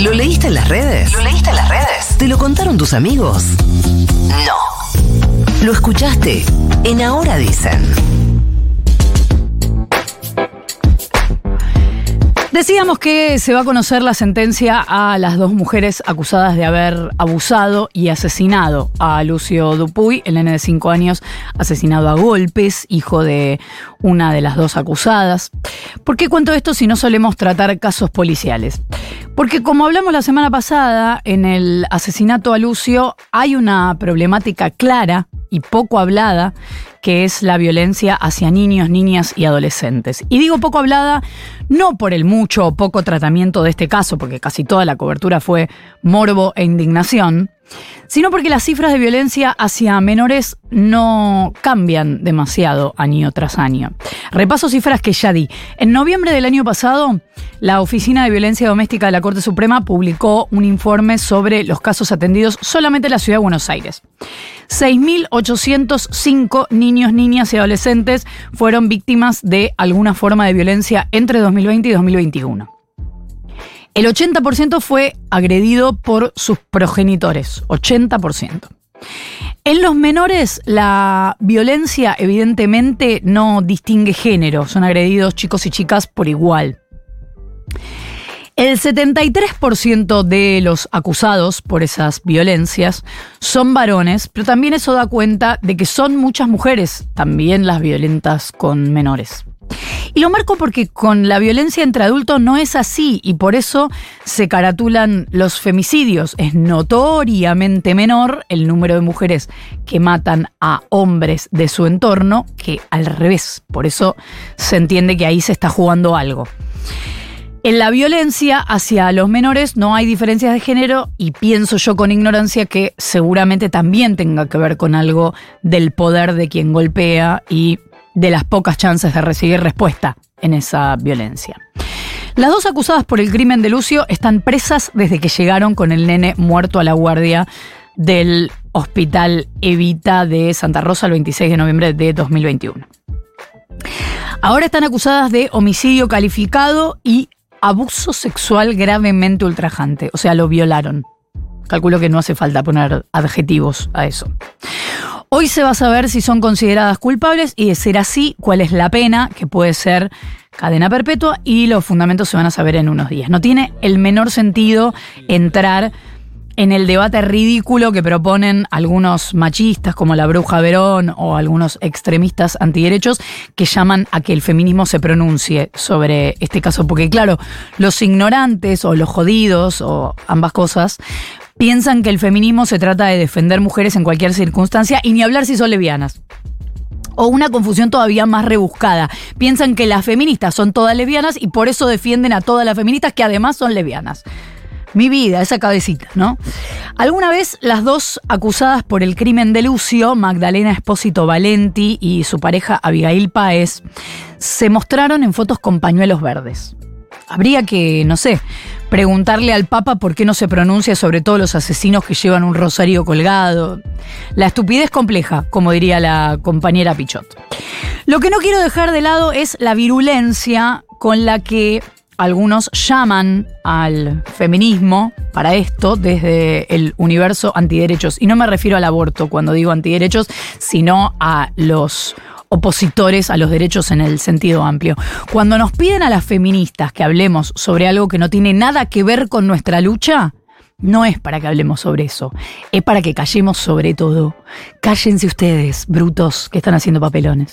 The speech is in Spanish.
¿Lo leíste en las redes? ¿Lo leíste en las redes? ¿Te lo contaron tus amigos? No. ¿Lo escuchaste? En Ahora Dicen. Decíamos que se va a conocer la sentencia a las dos mujeres acusadas de haber abusado y asesinado a Lucio Dupuy, el nene de 5 años, asesinado a golpes, hijo de una de las dos acusadas. ¿Por qué cuento esto si no solemos tratar casos policiales? Porque como hablamos la semana pasada, en el asesinato a Lucio hay una problemática clara y poco hablada, que es la violencia hacia niños, niñas y adolescentes. Y digo poco hablada no por el mucho o poco tratamiento de este caso, porque casi toda la cobertura fue morbo e indignación, sino porque las cifras de violencia hacia menores no cambian demasiado año tras año. Repaso cifras que ya di. En noviembre del año pasado, la Oficina de Violencia Doméstica de la Corte Suprema publicó un informe sobre los casos atendidos solamente en la ciudad de Buenos Aires. 6.805 niños, niñas y adolescentes fueron víctimas de alguna forma de violencia entre 2020 y 2021. El 80% fue agredido por sus progenitores, 80%. En los menores la violencia evidentemente no distingue género, son agredidos chicos y chicas por igual. El 73% de los acusados por esas violencias son varones, pero también eso da cuenta de que son muchas mujeres también las violentas con menores. Y lo marco porque con la violencia entre adultos no es así y por eso se caratulan los femicidios. Es notoriamente menor el número de mujeres que matan a hombres de su entorno que al revés. Por eso se entiende que ahí se está jugando algo. En la violencia hacia los menores no hay diferencias de género y pienso yo con ignorancia que seguramente también tenga que ver con algo del poder de quien golpea y de las pocas chances de recibir respuesta en esa violencia. Las dos acusadas por el crimen de Lucio están presas desde que llegaron con el nene muerto a la guardia del Hospital Evita de Santa Rosa el 26 de noviembre de 2021. Ahora están acusadas de homicidio calificado y abuso sexual gravemente ultrajante, o sea, lo violaron. Calculo que no hace falta poner adjetivos a eso. Hoy se va a saber si son consideradas culpables y de ser así, cuál es la pena, que puede ser cadena perpetua, y los fundamentos se van a saber en unos días. No tiene el menor sentido entrar en el debate ridículo que proponen algunos machistas como la Bruja Verón o algunos extremistas antiderechos que llaman a que el feminismo se pronuncie sobre este caso. Porque claro, los ignorantes o los jodidos o ambas cosas piensan que el feminismo se trata de defender mujeres en cualquier circunstancia y ni hablar si son lesbianas. O una confusión todavía más rebuscada. Piensan que las feministas son todas lesbianas y por eso defienden a todas las feministas que además son lesbianas. Mi vida, esa cabecita, ¿no? Alguna vez las dos acusadas por el crimen de Lucio, Magdalena Espósito Valenti y su pareja Abigail Páez, se mostraron en fotos con pañuelos verdes. Habría que, no sé, preguntarle al Papa por qué no se pronuncia sobre todos los asesinos que llevan un rosario colgado. La estupidez compleja, como diría la compañera Pichot. Lo que no quiero dejar de lado es la virulencia con la que algunos llaman al feminismo para esto desde el universo antiderechos. Y no me refiero al aborto cuando digo antiderechos, sino a los opositores a los derechos en el sentido amplio. Cuando nos piden a las feministas que hablemos sobre algo que no tiene nada que ver con nuestra lucha, no es para que hablemos sobre eso, es para que callemos sobre todo. Cállense ustedes, brutos, que están haciendo papelones.